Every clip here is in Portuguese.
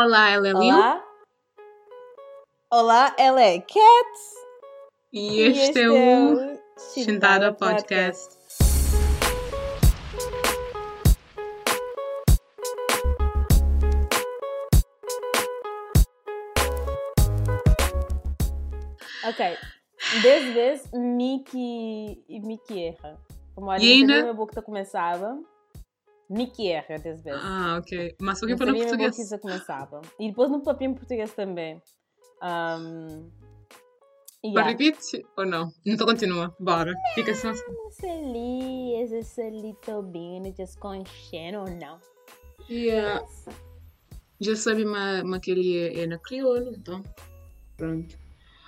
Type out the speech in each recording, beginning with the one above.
Olá, ela é Lil. Olá. Olá, ela é Cat. E este, é o Shintada Podcast. Ok. Dez vezes, Mickey e Mickey erra. Como a minha boca começava, Mickey erra dez vezes. Ah, ok. Mas só que Não sabia mesmo português. começava. E depois no papel em português também. Um, Para yeah. repetir ou não? Então continua. Bora. Fica só assim. Esse ali, esse ali com cheiro ou não? Yeah. Já sabe mas, mas que ele é, é na crioulo, então. Pronto.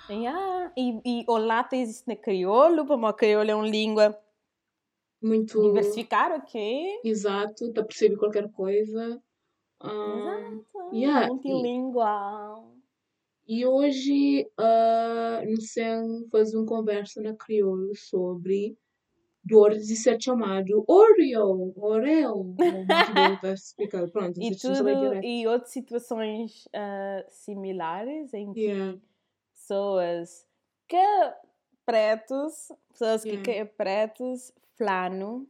Yeah. E, e o lata existe na crioulo, como a crioulo é uma língua Muito diversificada, ok? exato, dá para perceber qualquer coisa. Ah, Exato. yeah, Multilingual. E hoje, uh, nos vamos fazer uma conversa na crioulo sobre dores de ser chamado Oreo, Oreo. Pronto, E, sabem tudo, e outras situações ah, similares em que Yeah. pessoas que pretos, pessoas que, Yeah. que pretos, flano,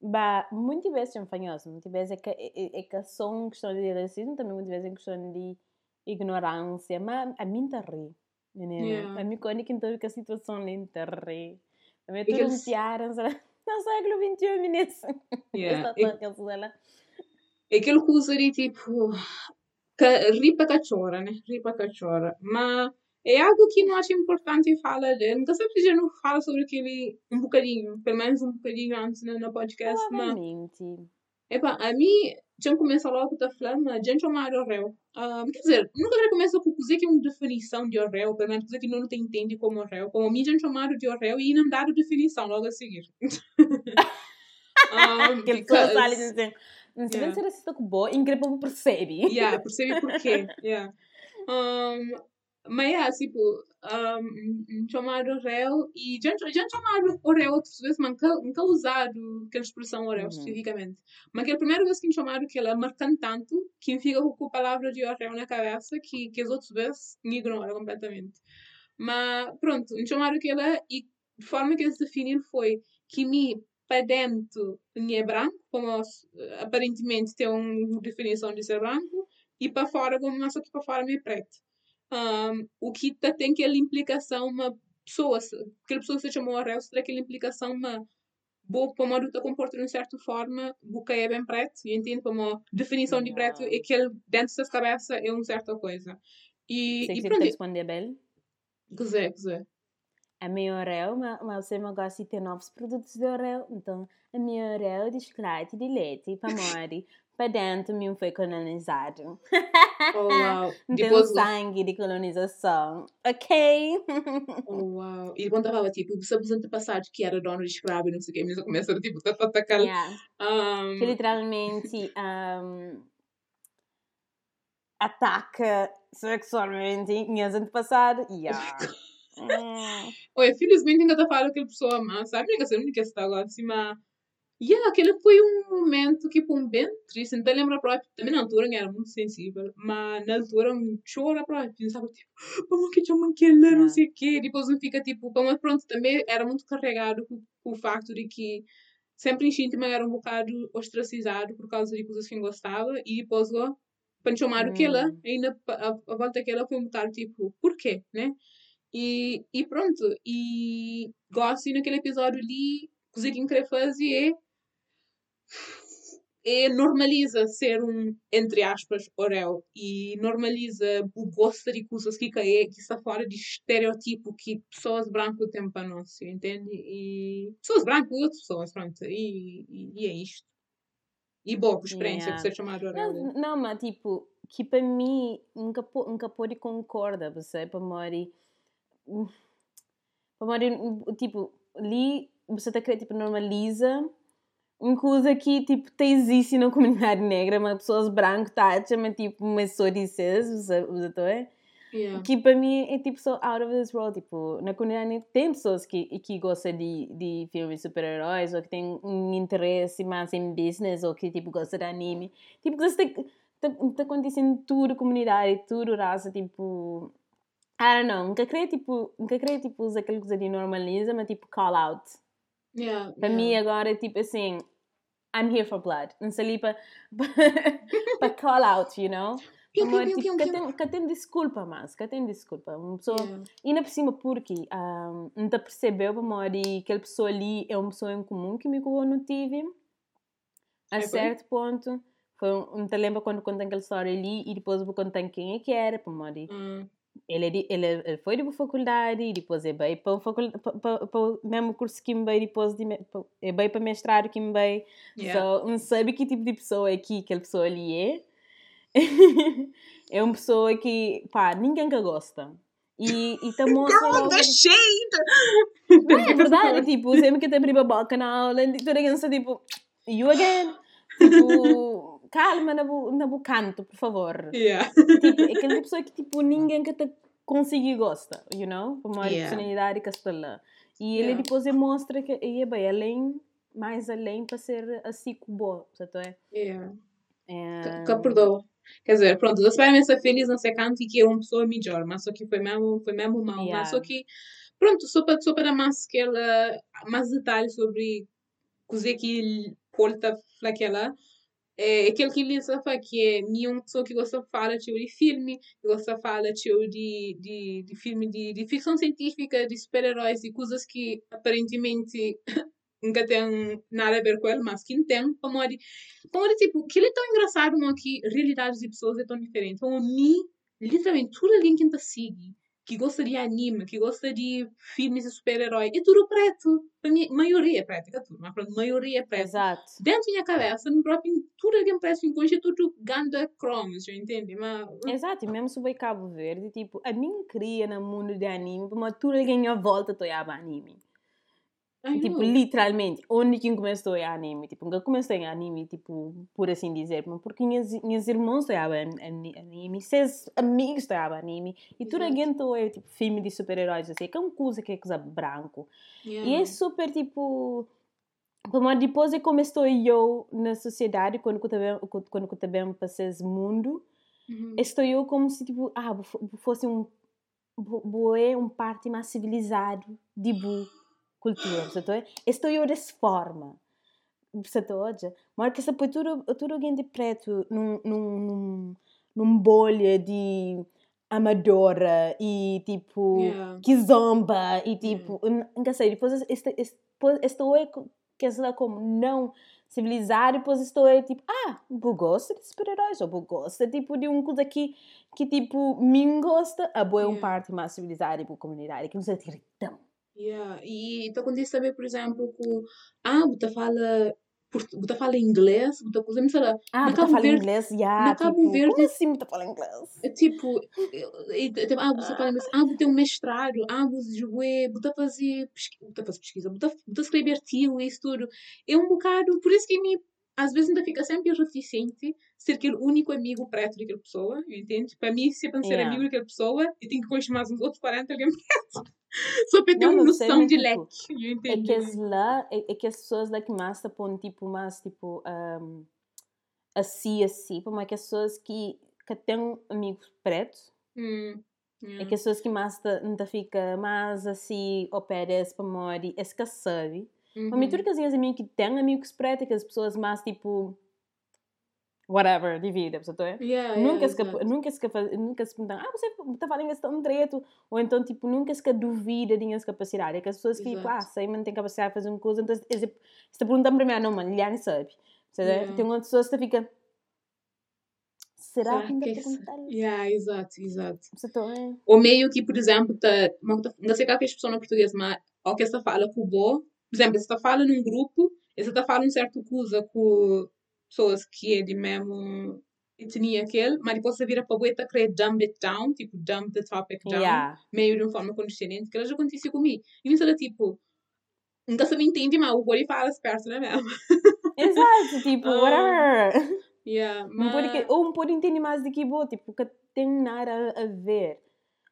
ba, muitas vezes são fanhosos, muitas vezes é que, é, é que só uma questão de racismo, também muitas vezes é questão de ignorância, mas a mim tá ri. Yeah. A mim quando que então que a situação ali tá ri. A mim É que um eles- piaram, no século XXI, menina. Yeah. É, é aquilo que usaria tipo. Ri para cachorra, né? Ri para cachorra. Mas é algo que não acho importante falar dele. Nunca sempre já não fala sobre aquele um bocadinho, pelo menos um bocadinho antes no, no podcast. Mas Provavelmente. Epá, a mim, já começa logo a falar, mas já chamar Orel. Um, quer dizer, nunca já começa com coisa que é uma definição de Orel, pelo menos coisa que não te entende como Orel. Como a mim já chamaram de Orel e não daram definição logo a seguir. um, Aquele pessoa because- e assim, não sei Yeah. se racista com boa, incrível percebe. Yeah, percebi porquê. Yeah. Um, mas é, tipo, um, chamaram Orel e já, já chamaram Orel outras vezes, mas nunca, usaram aquela expressão Orel Uhum. especificamente. Mas que é a primeira vez que me chamaram que ela é marcante tanto que fica com a palavra de Orel na cabeça que, que as outras vezes me ignoram completamente. Mas pronto, me chamaram que ela e de forma que eles definiram foi que me para dentro é branco, como aparentemente tem uma definição de ser branco, e para fora, como não só que para fora é preto. Um, o que tá, tem aquela implicação, uma pessoa, aquela pessoa que se chamou Orel, tem aquela implicação, uma boa, para uma te comporta de uma certa forma, boca é bem preto, e entende como definição de preto, Yeah. é que ele, dentro da cabeça é uma certa coisa. E, Sei e que pronto, responder bem. quiser, quiser. A minha Orel, mas, você não gosta de ter novos produtos de Orel. Então, a minha Orel de chocolate de leite para mori, dentro me foi colonizado. Oh, wow. Depois, sangue de colonização. Ok? oh, wow. E quando estava, tipo, os seus antepassados que era dono de escravo e não sei o que, mesmo começaram, tipo, a atacar. yeah. Um, Que literalmente um, ataca sexualmente minhas antepassadas. Yeah. Hum. Oi, felizmente ainda está falando aquela pessoa má, sabe? Que ser única está agora, assim, mas... Yeah, aquele foi um momento que foi um bem triste, então lembra próprio, também na altura eu era muito sensível, mas na altura eu chora próprio, pensava tipo, como que chamam aquele, não Yeah. sei o quê, depois não fica tipo, mas pronto, também era muito carregado com, com o facto de que sempre instinto mas era um bocado ostracizado por causa de coisas que não gostava, e depois ó, para chamar aquela, Hum. ainda a, a volta daquela foi um bocado tipo, porquê, né? E, e pronto, e gosto naquele episódio ali, coisa que eu queria fazer é, é normaliza ser um, entre aspas, Orel, e normaliza o gosto de coisas que caem, que está fora de estereotipo que pessoas brancas têm para nós, entende? E pessoas brancas e outras pessoas, pronto, e, e, e é isto. E boa experiência Yeah. por ser chamado Orel. Não, não, mas tipo, que para mim nunca, nunca pode concordar, você, para mori. Para mori, tipo, ali você está querendo, tipo, normaliza coisa que, tipo, te existe na comunidade negra, mas pessoas brancas tacham, mas tipo, mas só dizes, você, você tá, é? Yeah. Que para mim é tipo só out of this world. Tipo, na comunidade negra tem pessoas que, que gostam de, de filmes super-heróis ou que têm um interesse mais em business ou que tipo gostam de anime. Tipo, está acontecendo tudo comunidade, tudo raça, tipo... I don't know, nunca queria, tipo, nunca queria, tipo, usar aquela coisa de normaliza, mas, tipo, call out. Yeah, Para yeah. mim, agora, é tipo assim, I'm here for blood. Não sei ali para call out, you know? Piu, piu, Amor, piu, tipo, piu, que piu. tem, que tem desculpa, mas que tem desculpa. Uma pessoa... Yeah. E ainda por cima, porque um, não te percebeu, amor, e aquela pessoa ali é uma pessoa em comum que me eu não tive. A É, certo ponto, foi não te lembra quando contei aquela história ali e depois vou contar quem é que era, amor. Hum, Ele, é ele, ele foi de faculdade e depois é bem para o mesmo curso que me veio depois de, é bem para mestrado que me yeah. So, não sabe que tipo de pessoa é que aquela pessoa ali é. é uma pessoa que, pá, ninguém que gosta. E, e Girl, logo... the shade! Não, é verdade, tipo, sempre que te abrir a boca na aula, toda a gente tipo, you again? Tipo, calma na bu, na bu canto, por favor. Yeah. Tipo, é aquela pessoa que, tipo, ninguém que te consiga gosta, you know? Por uma Yeah. personalidade que está lá. E ele Yeah. depois demonstra que é bem além, mais além para ser assim como certo é? Yeah. é... Que perdoa. Quer dizer, pronto, você vai ser feliz não sei canto e que é uma pessoa melhor, mas só que foi mesmo, foi mesmo mal. Yeah. Mas só que, pronto, só para, só para mais, aquela, mais detalhes sobre coisa que ele porta naquela. É aquele que ele sabe que é nenhuma pessoa que gosta de falar de filme, que gosta de falar de, de, de filme de, de ficção científica, de super-heróis e coisas que aparentemente nunca tem nada a ver com ele, mas que tem, como é de, como é de, tipo, que ele é tão engraçado, não, que realidades de pessoas é tão diferente. Então, a mim, literalmente, tudo alguém que te segue, que gosta de anime, que gosta de filmes de super-herói, é tudo preto. Para mim, maioria é preto, é tudo, mas pronto, maioria é preto. Exato. Dentro da minha cabeça, no próprio, tudo alguém preto, encontra tudo ganda cromos, já entende? Mas, Exato, e mesmo se vai Cabo Verde, tipo, a mim cria no mundo de anime, mas tudo alguém à volta tô a anime. I Tipo, know. literalmente, onde que começou a anime? Tipo, nunca comecei a anime, tipo, por assim dizer, mas porque minhas, minhas irmãs estavam anime, seus amigos estavam anime, e tudo alguém tô é, tipo, filme de super-heróis, assim, que é uma coisa que é coisa branco. Yeah. E é super, tipo, como depois é como estou eu na sociedade, quando eu também, quando eu também passei esse mundo, Uhum. estou eu como se, tipo, ah, fosse um, bo- boé um parte mais civilizado de bu cultura, certo? Estou eu dessa forma, certo? Hoje, mas que se põe tudo, tudo alguém de preto num, num, num, num bolha de amadora e, tipo, Yeah. que zomba e, tipo, nunca sei, depois este, depois estou co- que é como não civilizado, depois estou eu, tipo, ah, eu gosto de super-heróis, ou eu gosto, tipo, de um coisa que, que tipo, me gosta, a boa é um Yeah. parte mais civilizada, tipo, comunidade, que nos irritam. Yeah. E então acontece também, por exemplo, que ah, você fala, você fala inglês, você coisa, me fala, Ah, Cabo fala Verde- inglês, já, na Cabo tipo, Verde- como assim você fala inglês? é tipo, ah, você fala inglês, ah, você tem um mestrado, ah, você jogou, você fazer, pesqui- você faz pesquisa, você você escrever artigo, isso tudo. É um bocado, por isso que me, às vezes ainda fica sempre reticente ser aquele único amigo preto daquela pessoa, entende? Para mim, se é para ser Yeah. amigo daquela pessoa, eu tenho que conhecer mais uns outros 40 alguém preto. Só para ter Não, uma sei, noção de tipo, leque, eu É que as lá, é, é que as pessoas lá que mais põem, tipo, mais, tipo, um, assim, assim, como é que as pessoas que, que têm amigos pretos, Hum, é yeah. que as pessoas que mais te fica mais assim, oferece para morrer, é que sabe. Uhum. tudo que as minhas amigas que têm amigos é que as pessoas mais, tipo, whatever, de vida, você tá? Yeah, Nunca, yeah, se, nunca, se, nunca se perguntam, ah, você está falando esse tão direito, ou então, tipo, nunca se duvida de minhas capacidades. É que as pessoas que, tipo, ah, sei, mas não tem capacidade de fazer uma coisa, então, se te perguntam primeiro, não, mano, não sabe. Yeah. Tem outras pessoas que fica, será, que ainda que é que se- perguntar? Yeah, exato, exato. É? Ou meio que, por exemplo, tá, uma- não sei qual que é a expressão no português, mas ao que você fala bo, por exemplo, você está falando num grupo, e você está falando certo coisa com pessoas que é de mesmo etnia aquele, mas depois você vira para e querer dumb it down, tipo, dumb the topic down, Yeah. meio de uma forma condescendente, que ela já aconteceu comigo. E me fala, tipo, nunca se me entende, mas o boi fala perto, não é mesmo? Exato, tipo, Ah, whatever. Yeah, Não pode que- mas... ou não pode entender mais do que vou, tipo, que tem nada a, a ver.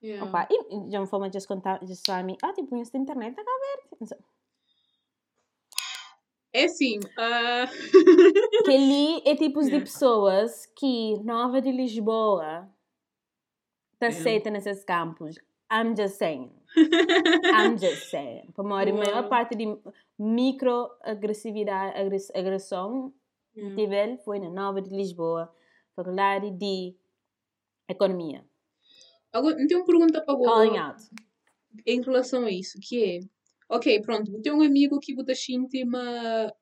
Yeah. Opa, e e de uma forma de contar, a mim, ah, tipo, isso da internet está a ver. É assim. ah, Que ali é tipos de pessoas que Nova de Lisboa É. aceita nesses campos. I'm just saying. I'm just saying. Para a maior parte de microagressividade, agress- agressão Yeah. tive foi na Nova de Lisboa, Faculdade de Economia. Agora, não tenho uma pergunta para Calling você out. em relação a isso, que é, ok, pronto, tem um amigo que sente, mas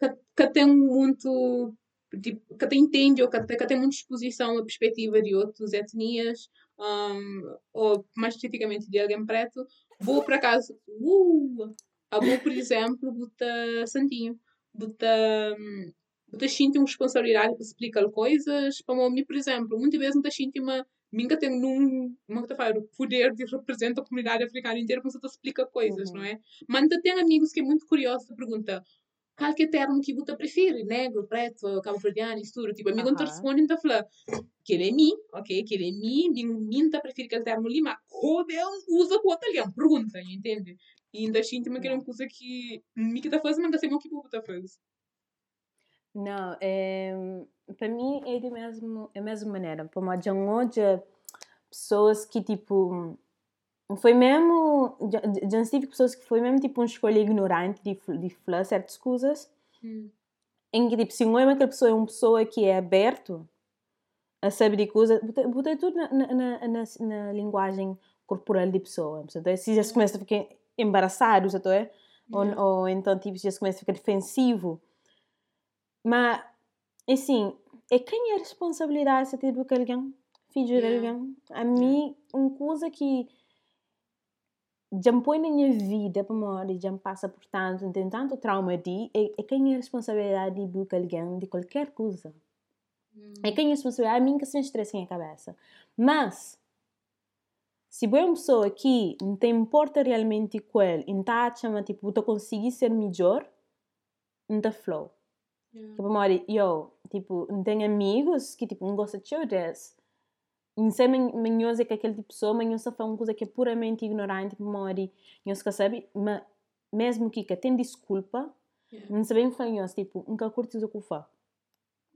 que, que tem muito, tipo, que te entende ou que, que tem muita exposição à perspectiva de outras etnias, um, ou mais especificamente de alguém preto, vou por acaso, uh, a vou, por exemplo, bota santinho, bota sente uma responsabilidade para explicar coisas, para mim, por exemplo, muitas vezes sente uma Minga tem num, como é que eu falo, poder de representar a comunidade africana inteira quando você explica coisas, Uhum. não é? Mas ainda tem amigos que é muito curioso, pergunta qual que é o termo que você prefere? Negro, preto, cabo-verdiano, isso tudo. Tipo, amigo não te Aham. responde, então fala, que ele é mim, ok? Que ele é mim, mim, tá prefere aquele termo ali, mas como usa com outro ali? Pergunta, entende? E ainda sinto que é uma coisa que me que tá fazendo, mas não sei o que você tá fazendo. Não, é, para mim é de mesmo, a mesma maneira. Para mim, já hoje pessoas que tipo foi mesmo já, tive pessoas que foi mesmo tipo uma escolha ignorante de de falar certas coisas Hum. em que tipo se não é aquela pessoa é uma pessoa que é aberto a saber de coisas bota tudo na, na, na, na, na linguagem corporal de pessoa então, se já se começa a ficar embaraçado então é ou, ou então tipo já se começa a ficar defensivo mas assim é quem é a responsabilidade se tipo que alguém filho de Yeah. alguém a mim uma coisa que já me põe na minha vida para morrer, já me passa por tanto, tem tanto trauma de, é, é quem é a responsabilidade de educar alguém de qualquer coisa. É quem é a responsabilidade, a mim que se estressa em a cabeça. Mas, se boa uma pessoa que não te importa realmente com ele, não está chama, tipo, tu conseguir ser melhor, não está flow. Yeah. Tipo, morrer, eu, tipo, não tenho amigos que, tipo, não gostam de showbiz. Não sei manhosa que aquele tipo de pessoa, mas só faz uma coisa que é puramente ignorante, como morre, não se sabe, mas mesmo que que tem desculpa, Yeah. não sabem fanhoso, tipo, nunca curte o que faz.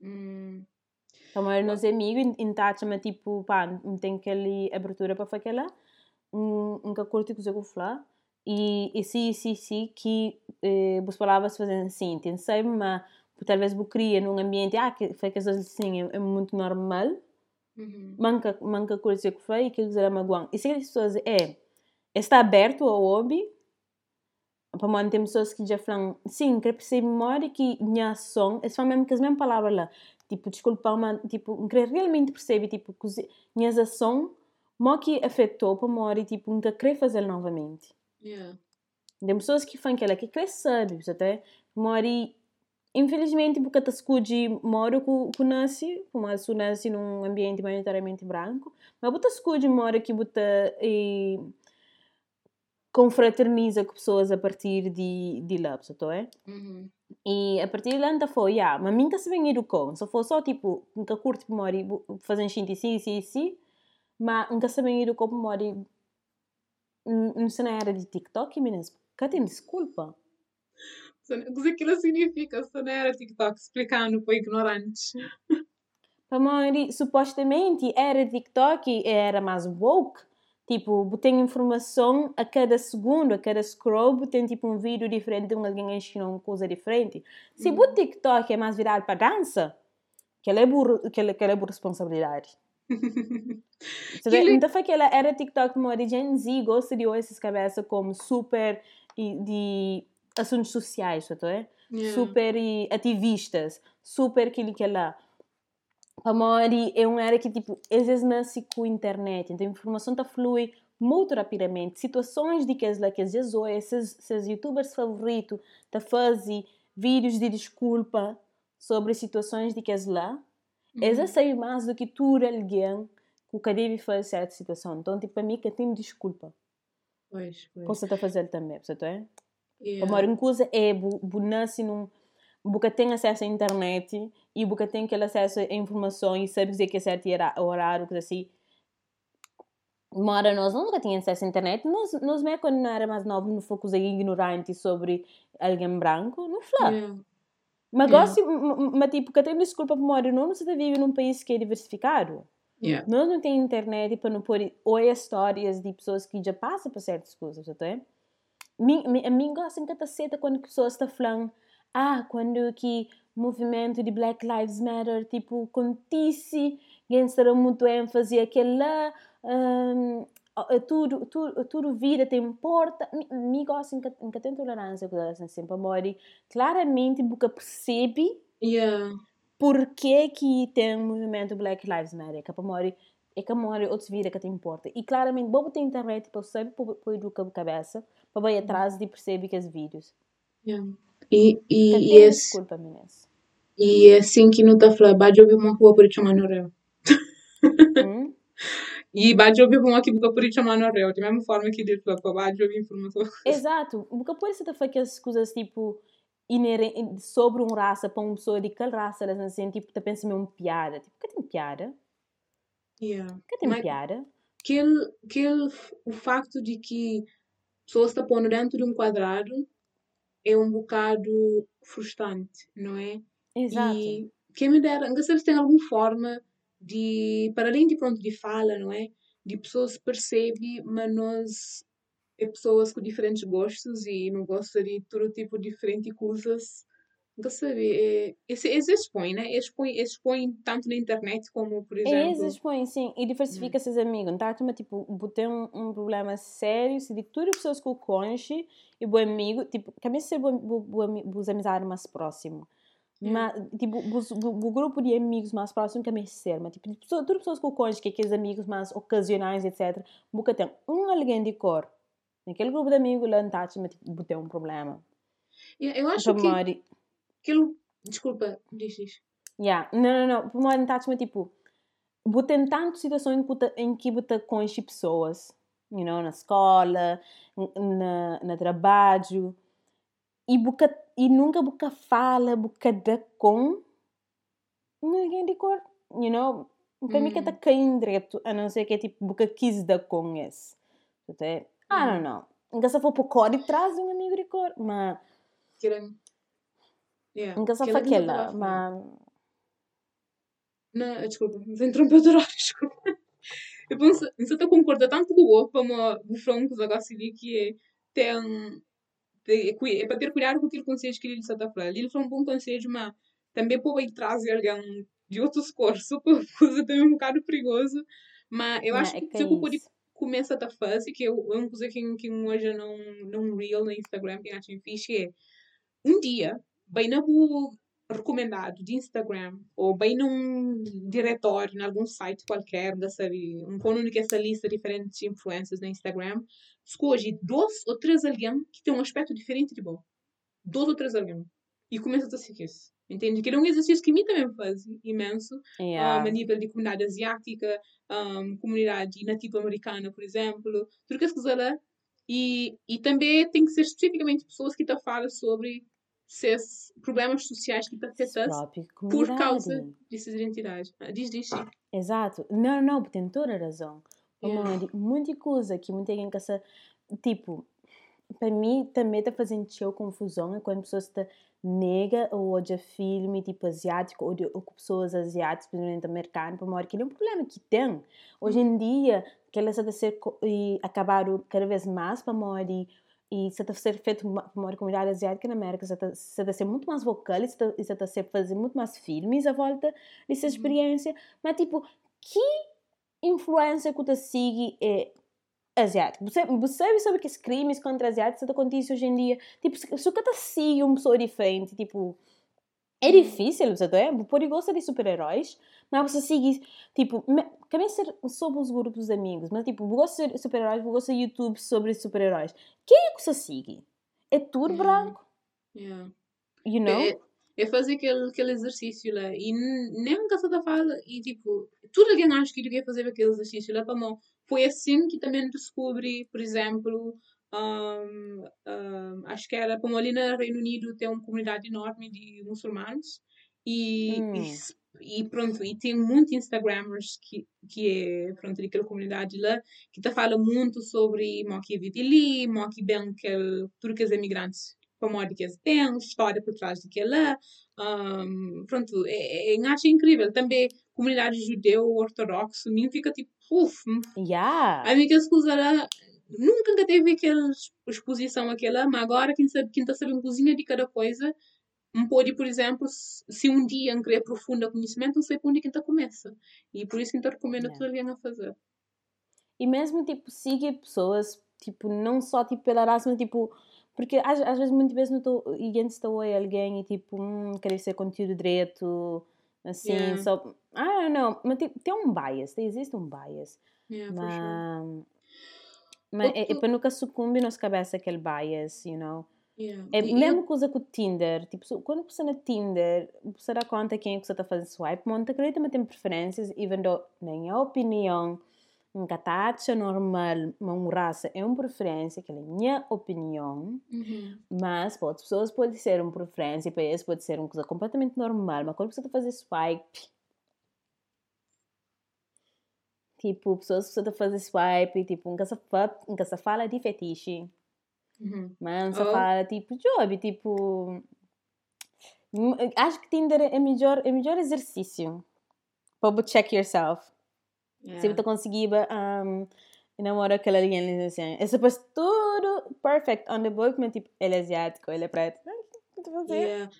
Hum. Então, mas nos amigos, taxa, mas tipo, pá, não tem aquela abertura para fazer aquela, nunca curte o que faz. E, e sim, sim, sim, que eh, as palavras fazem assim, tem sempre, mas talvez você cria num ambiente, ah, que foi que assim, é, é muito normal, Uhum. manca, manca coisa que foi e que eles magoando. E se as pessoas é, está aberto ao hobby, para mim tem pessoas que já falam, sim, que percebe memória que minha ação, é só mesmo que as mesmas palavras lá, tipo, desculpa, mas, tipo, que realmente percebe, tipo, que minhas ações, mo que afetou para memória, tipo, nunca querer fazer novamente. Yeah. Tem pessoas que falam que ela que quer saber, até, memória, infelizmente, porque a escude mora com com nasce, como se nasce num ambiente maioritariamente branco, mas bota escude mora que bota e confraterniza com pessoas a partir de de lá, então é? Uhum. E a partir de lá então foi, ah, mas minha se vem educou, só foi só tipo, nunca curto memória, fazendo gente sim, sim, sim, mas nunca se vem educou memória, não se não era de TikTok, meninas, cá tem desculpa. O que aquilo significa? Se não era TikTok explicando para ignorantes. Mim, supostamente era TikTok, era mais woke. Tipo, tem informação a cada segundo, a cada scroll, tem tipo um vídeo diferente, de alguém ensinou uma coisa diferente. Se Uhum. o TikTok é mais virado para dança, que é por, que que é por responsabilidade. So, Que Então foi que ela era TikTok, mas a Gen Z gosta de essas cabeças como super de assuntos sociais, certo? É? Yeah. super ativistas, super aquilo que ela a Mori é uma área que tipo às vezes nasce com a internet, então a informação tá flui muito rapidamente. Situações de que as lá que às vezes hoje esses, esses youtubers favoritos tá fazem vídeos de desculpa sobre situações de que as lá, Uhum. eles já sabem mais do que tu alguém que o que deve fazer certa situação. Então tipo para mim que tem desculpa, Pois, pois. você tá fazendo também, certo é? Yeah. Amor, uma coisa é nasce num Buca tem acesso à internet e Buca tem aquele acesso a informação e sabe dizer que é certo era- horário, coisa assim. Mora nós nunca tinha acesso à internet. Nós, nós mesmo quando não era mais novo, não focus ignorante sobre alguém branco, não fala. Yeah. Mas Yeah. gosto, mas tipo, que tem desculpa para morar não, você vive num país que é diversificado. Yeah. Nós não temos internet para não pôr olha histórias de pessoas que já passam por certas coisas, até. A mim gosta em cataceta quando pessoas estão falando ah, quando que movimento de Black Lives Matter, tipo, acontece, alguém será muito ênfase aquele lá, hum, a- a tudo, tudo, tudo vida tem importa. Mi, mi gosta em que em que tem tolerância elas assim, para morrer. Claramente, porque percebe Yeah. por que que tem o movimento Black Lives Matter, que é para morrer, é que morre outros vidas que te importa. E claramente, bobo tem internet para para educar a cabeça, para ir atrás de perceber que os vídeos. Yeah. E, Que e, e, tem é, desculpa, meninas. e é assim que não está a falar, bade ouvir uma rua por chamar no réu. Hum? E bade ouvir uma aqui porque por chamar no réu. De mesma forma que falou, para bade ouvir informação. Exato. Porque pode ser fazer aquelas coisas tipo sobre um raça para uma pessoa de qual raça assim, tipo, tá pensando uma piada. Tipo, que tem piada? Yeah. Que tem Mas piada? aquele, aquele, o facto de que pessoas estão pondo dentro de um quadrado é um bocado frustrante, não é? Exato. E quem me dera, não sei se tem alguma forma de, para além de pronto de fala, não é? De pessoas percebem, mas nós é pessoas com diferentes gostos e não gosta de todo tipo de diferente coisas. Não sabe, é, esse, esse expõe, né? Expõe, expõe tanto na internet como, por É exemplo, põem, sim, e diversifica seus amigos. Não tá? Mas, tipo, tem um, um problema sério se de as pessoas que o conhece e o amigo, tipo, também ser os amizades mais próximos. Yeah. Mas, tipo, o grupo de amigos mais próximos também ser, mas, tipo, de pessoa- todas as pessoas que o conhece, que é aqueles amigos mais ocasionais, etc., nunca tem um alguém de cor. Naquele grupo de amigos, lá não tá, mas, tipo, tem um problema. Eu acho Para que aquilo. Desculpa, diz, diz. Yeah. Não, não, não. Para mim, tá, mas, tipo, vou situações em que em que você conhece pessoas, you know, na escola, na, na trabalho, e, buca, e nunca você fala, você dá com ninguém de cor, you know. Para mim, que Hum. está caindo direto, a não ser que, tipo, você quis dar com esse. Até, I don't know. Nunca se for por cor e traz um amigo de cor, mas Querem. Yeah. se aquela eu mas... Não, desculpa, me interrompeu de horário, desculpa. Eu penso, você está concorda tanto com o outro, como o Franco negócio ali que é, tem, tem, é para ter cuidado com aquele conselho que ele está a falar. Ele foi um bom conselho, mas também pode trazer alguém de outros super coisa também um bocado perigoso. Mas eu acho é que se é eu pode isso. começar a fazer, que é uma coisa que, que hoje não, não real no Instagram, que acho fixe, é um dia, bem na recomendado de Instagram ou bem num diretório, em algum site qualquer, da sabe, um quando que essa lista de diferentes influencers no Instagram, escolhe dois ou três alguém que tem um aspecto diferente de bom. Dois ou três alguém. E começa a seguir isso. Entende? Que é um exercício que mim também faz imenso, um, Yeah. a nível de comunidade asiática, um, comunidade nativa-americana, por exemplo, tudo que coisas lá. E, e também tem que ser especificamente pessoas que estão falando sobre esses problemas sociais que própria por causa dessas identidades. Ah, Diz, diz, sim. Exato. Não, não, tem toda a razão. Yeah. Muita coisa que muita gente se Tipo, para mim também está fazendo show confusão é quando pessoas te nega ou olha filme tipo asiático ou, de, ou pessoas asiáticas, principalmente americanas, para mostrar que é um problema que tem. Hoje em dia, que elas a ser e acabaram cada vez mais para mostrar e se está a ser feito uma, uma comunidade asiática na América, se está a ser muito mais vocal e se está, a ser fazer muito mais filmes à volta dessa Uhum. experiência. Mas, tipo, que influência que você segue é asiático? Você, você sabe sobre que crimes contra asiáticos acontecem hoje em dia? Tipo, se, você segue uma pessoa diferente, tipo, é difícil, você tá? Pode gostar de super-heróis, mas você segue, tipo, também ser sobre os grupos de amigos, mas tipo, gosto de super-heróis, gosto de YouTube sobre super-heróis. Quem é que você segue? É tudo Hum. branco, Yeah. you know? É, é fazer aquele, aquele exercício lá. E nem nunca se fala. E tipo, tudo alguém acha que devia fazer aquele exercício lá para mão. Foi assim que também descobri, por exemplo, um, um, acho que era como ali no Reino Unido tem uma comunidade enorme de muçulmanos. E, Hum. e e pronto, e tem muitos Instagrammers que, que é, pronto, daquela comunidade lá, que tá fala muito sobre mo que vive ali, mo que bem que tudo que os imigrantes como é que eles têm, história por trás daquela, um, pronto, é, é, acho incrível. Também comunidade judeu ortodoxo, mim fica tipo, uff, Yeah. a minha escusa lá, nunca teve aquela exposição aquela, mas agora quem sabe, quem tá sabendo cozinha de cada coisa, um pode, por exemplo, se um dia querer aprofundar conhecimento, não sei por onde que começa. E por isso que eu recomendo Yeah. tudo alguém a fazer. E mesmo, tipo, siga pessoas, tipo, não só, tipo, pela raça, mas, tipo... Porque às, às vezes, muitas vezes, não estou... E antes estou a alguém e, tipo, hum, querer ser conteúdo direito, assim, Yeah. só... I don't know. Mas, tipo, tem um bias, existe um bias. Yeah, for sure. Mas... É, para nunca sucumbir na nossa cabeça aquele bias, you know? Yeah. É a mesma coisa com o Tinder. Tipo, quando você na Tinder, você dá conta quem é que você está fazendo swipe, monta acredita mas tem preferências, even though, na minha opinião, nunca está acha normal, uma raça é uma preferência, que é a minha opinião, Uhum. mas para outras pessoas pode ser uma preferência, para eles pode ser uma coisa completamente normal, mas quando você está fazendo swipe, tipo, pessoas está fazendo swipe, tipo, nunca se, nunca se fala de fetiche, Uhum. mas Oh. fala tipo job, tipo. Acho que Tinder é melhor, é melhor exercício para você check yourself. Se Yeah. você conseguir um, namorar aquela linha, ele diz assim, é suposto tudo perfect on the book, mas tipo, ele é asiático, ele é preto. Yeah.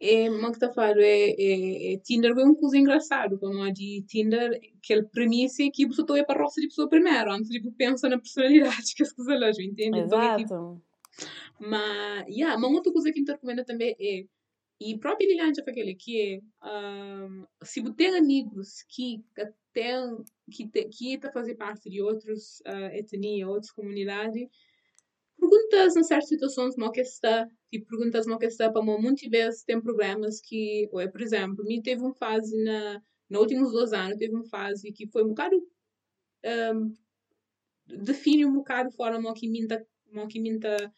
É, uma que tá falando, é, é, é Tinder é uma coisa engraçada, como a de Tinder, aquela premissa é que você está para a roça de pessoa primeiro, antes de pensa na personalidade que as coisas lá, entende? Então, é tipo, Exato. mas, yeah, uma outra coisa que eu recomendo também é, e próprio Lilian já falou que é, um, se você tem amigos que têm, que te, que está fazer parte de outras uh, etnias, outras comunidades, perguntas em certas situações mal que está, tipo, perguntas mal que está, para muitas vezes tem problemas que, ou é, por exemplo, me teve uma fase na, nos últimos dois anos, teve uma fase que foi um bocado, um, define um bocado a forma que minta, que minta,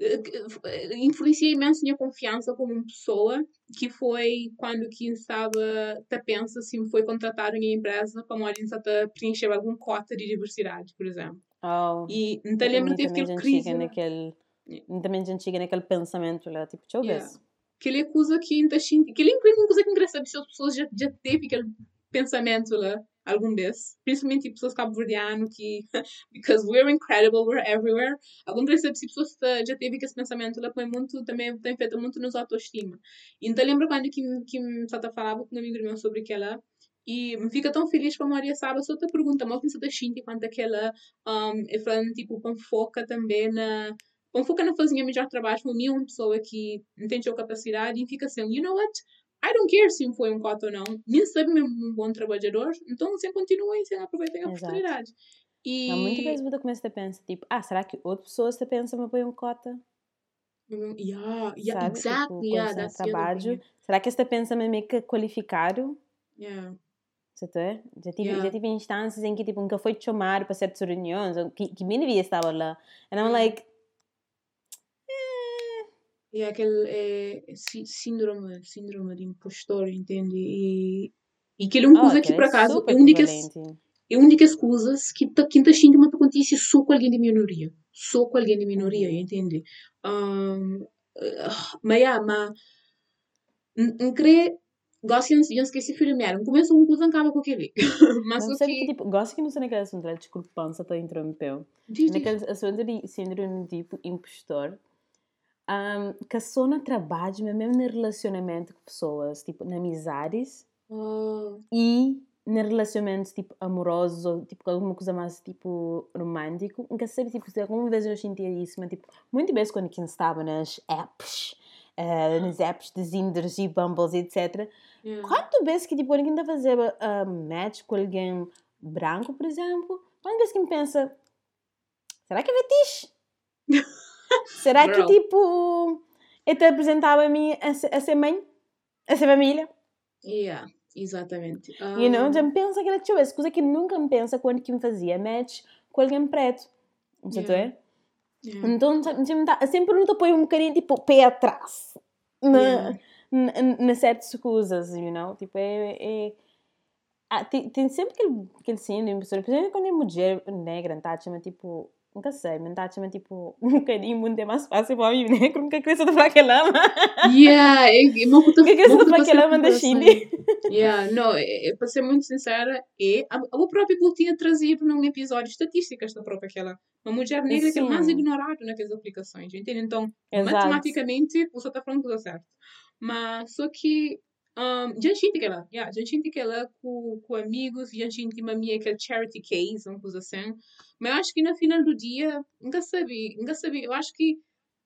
eh, influencia imenso a minha confiança como pessoa, que foi quando que estava, tá pensa se foi contratado em empresa para uma a preencher algum cota de diversidade, por exemplo. Oh. E lembro teve aquele crise, naquele, também já chega naquele pensamento lá, tipo, deixa eu ver. Yeah. aquele coisa que ainda aquele uma coisa que engraçada, se as pessoas já, já teve aquele pensamento lá algum vez, principalmente pessoas cabo-verdianas que, because we're incredible, we're everywhere, algum vez se pessoas já teve esse pensamento lá, põe muito, também tem feito muito nos autoestima. Então lembro quando que, que me falava com um amigo meu sobre aquela, e me fica tão feliz para a Maria sabe, só te pergunta, mas pensa da Shinti quanto aquela, um, e falando tipo, com foca também na, com foca na fazer melhor trabalho, para mim uma pessoa que entende a capacidade e fica assim, you know what, I don't care se foi um coto ou não, nem sabe mesmo um bom trabalhador, então você continua e você aproveita a oportunidade. E, Mas muitas vezes você começa a pensar, tipo, ah, será que outra pessoa está pensando me põe um cota? yeah, yeah, sabe? exactly, tipo, yeah, trabalho. Será que está pensando me que qualificado? Yeah. Certo? é? Já tive, Yeah. já tive instâncias em que tipo, nunca foi te chamar para certas reuniões, que, que nem devia estar lá. And I'm Yeah. like, E aquele é, sí- síndrome, síndrome de impostor, entende? E, e aquele é uma oh, coisa que, aquele por é acaso, é equivalente. é uma das coisas que que tá xinga uma acontece só com alguém de minoria. Só com alguém de minoria, entende? Um, uh, mas, yeah, mas, não creio, de não esquecer de filmar. Começa uma coisa, acaba com aquele. mas sabe que, que, tipo, gosto que não sei naquele assunto, desculpa, só te interrompeu. diz. Naquele assunto de síndrome de tipo impostor, um, que só no trabalho, mas mesmo no relacionamento com pessoas, tipo, na amizades, Oh, e no relacionamento tipo amoroso ou tipo alguma coisa mais tipo romântico nunca sei tipo se alguma vez eu sentia isso mas tipo muitas vezes quando quem estava nas apps eh, nas apps de Zinders e Bumbles etc yeah. quantas vezes que tipo quando quem está a fazer uh, match com alguém branco por exemplo quantas vezes que me pensa será que é fetiche? será que Girl. tipo eu te apresentava a mim a, ser- a ser mãe? a ser família? Yeah, exatamente. You know? Um, Já me pensa aquela tipo, essa coisa que nunca me pensa quando que me fazia match com alguém preto. Tu Yeah. é? Yeah. Então, sempre, não te põe um bocadinho tipo pé atrás. Na, Yeah. nas certas coisas, you know? Tipo, é... é ah, tem, tem sempre aquele, aquele síndrome, principalmente quando é mulher negra, tá? Chama tipo Nunca sei, mas está a tipo um bocadinho muito é mais fácil para mim, né? Como que a criança da lama. Yeah, é, é uma puta Que a criança da lama da Chile. Yeah, não, é, é, para ser muito sincera, é, a, a própria tinha trazido num episódio estatísticas da própria aquela. Uma mulher negra que é mais ignorada naquelas aplicações, entende? Então, Exato. matematicamente, você está falando tudo certo. Mas, só que um, gente lá, yeah, gente lá com, com amigos, gente mamia aquele charity case, uma coisa assim. Mas eu acho que no final do dia, nunca sabia, nunca sabia. Eu acho que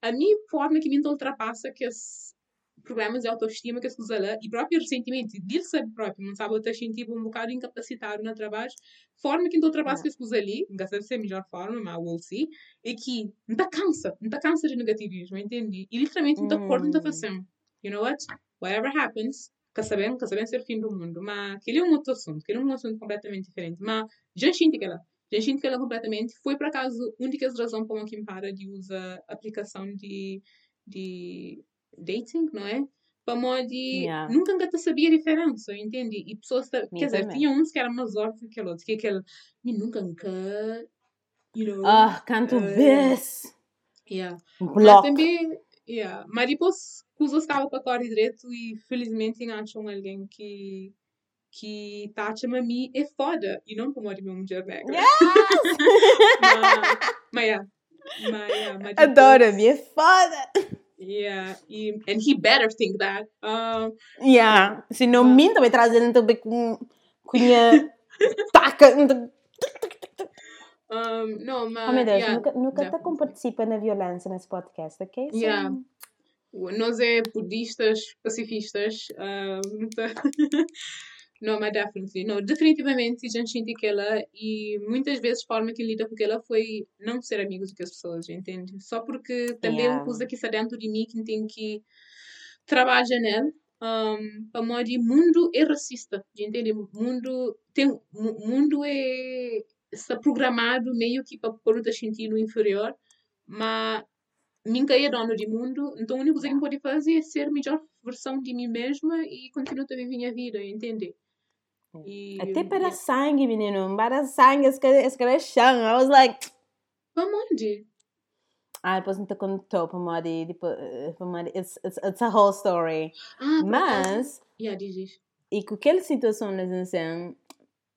a minha forma que me ultrapassa que os problemas de autoestima que as coisas lá e próprio ressentimento de sabe próprio, não sabe, eu estou sentindo um bocado incapacitado no trabalho, forma que me ultrapassa que as coisas ali, nunca sabe se é a melhor forma, mas we'll see, é que não está cansa, não está cansa de negativismo, entende? E literalmente não está hum. acordo, não está fazendo. You know what? Whatever happens, quer saber, quer saber ser o fim do mundo, mas aquele é um outro assunto, aquele é um assunto completamente diferente, mas já sinto que ela já sinto que ela completamente foi por acaso a única razão por que para de usar aplicação de, de dating, não é? Para modo yeah. nunca ainda sabia a diferença, entende? E pessoas, quer dizer, tinha uns que eram mais óbvios que outros, que aquele, me nunca nunca, you know. Ah, canto uh, bes. Yeah. Mas também, yeah. Mas depois, usa estava para correr direito e felizmente acham alguém que que Tati Mami é foda e não como a minha mulher negra. Yes! mas, yeah. Mas, yeah, mas Adoro-me, é foda! Yeah, e, and he better think that. Um, yeah, se não uh, minta, vai trazer também com cunha taca. Um, não, mas. Oh meu Deus, yeah, nunca, nunca yeah. te participa na violência nesse podcast, ok? So, yeah nós é budistas, pacifistas, uh, não, mas definitely, não, definitivamente a gente sente que ela e muitas vezes a forma que lida com ela foi não ser amigos com as pessoas, entende? Só porque também yeah. uma coisa que está dentro de mim que tem que trabalhar nela. Um, para modo mundo é racista, entende? Mundo tem mundo é está programado meio que para pôr o sentido inferior, mas nunca é dono do mundo, então a única coisa que pode fazer é ser a melhor versão de mim mesma e continuar a viver a vida, entende? E, Até para e... sangue, menino, para sangue, escrachão. I was like. Para onde? Ah, depois não te contou para Mari, it's, it's, it's a whole story. Ah, Mas. Yeah, diz E com aquela situação, assim,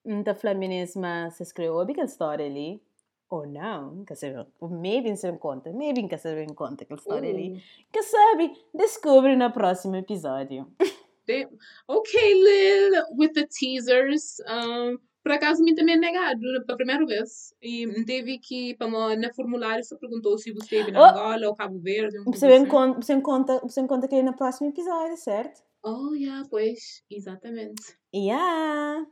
não está falando mas se escreveu aquela história ali ou não, nunca sabe, maybe não se conta, maybe nunca se conta aquela história uh. ali. Que sabe, descobre no próximo episódio. ok, Lil, with the teasers. Um, por acaso, me também é negado pela primeira vez. E teve que, para na formulário, você perguntou se você esteve na oh. Angola ou Cabo Verde. Um você, assim. conta, você, conta, você conta que é no próximo episódio, certo? Oh, yeah, pois, exatamente. Yeah.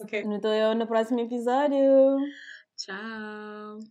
Ok. Então eu no próximo episódio. Ciao.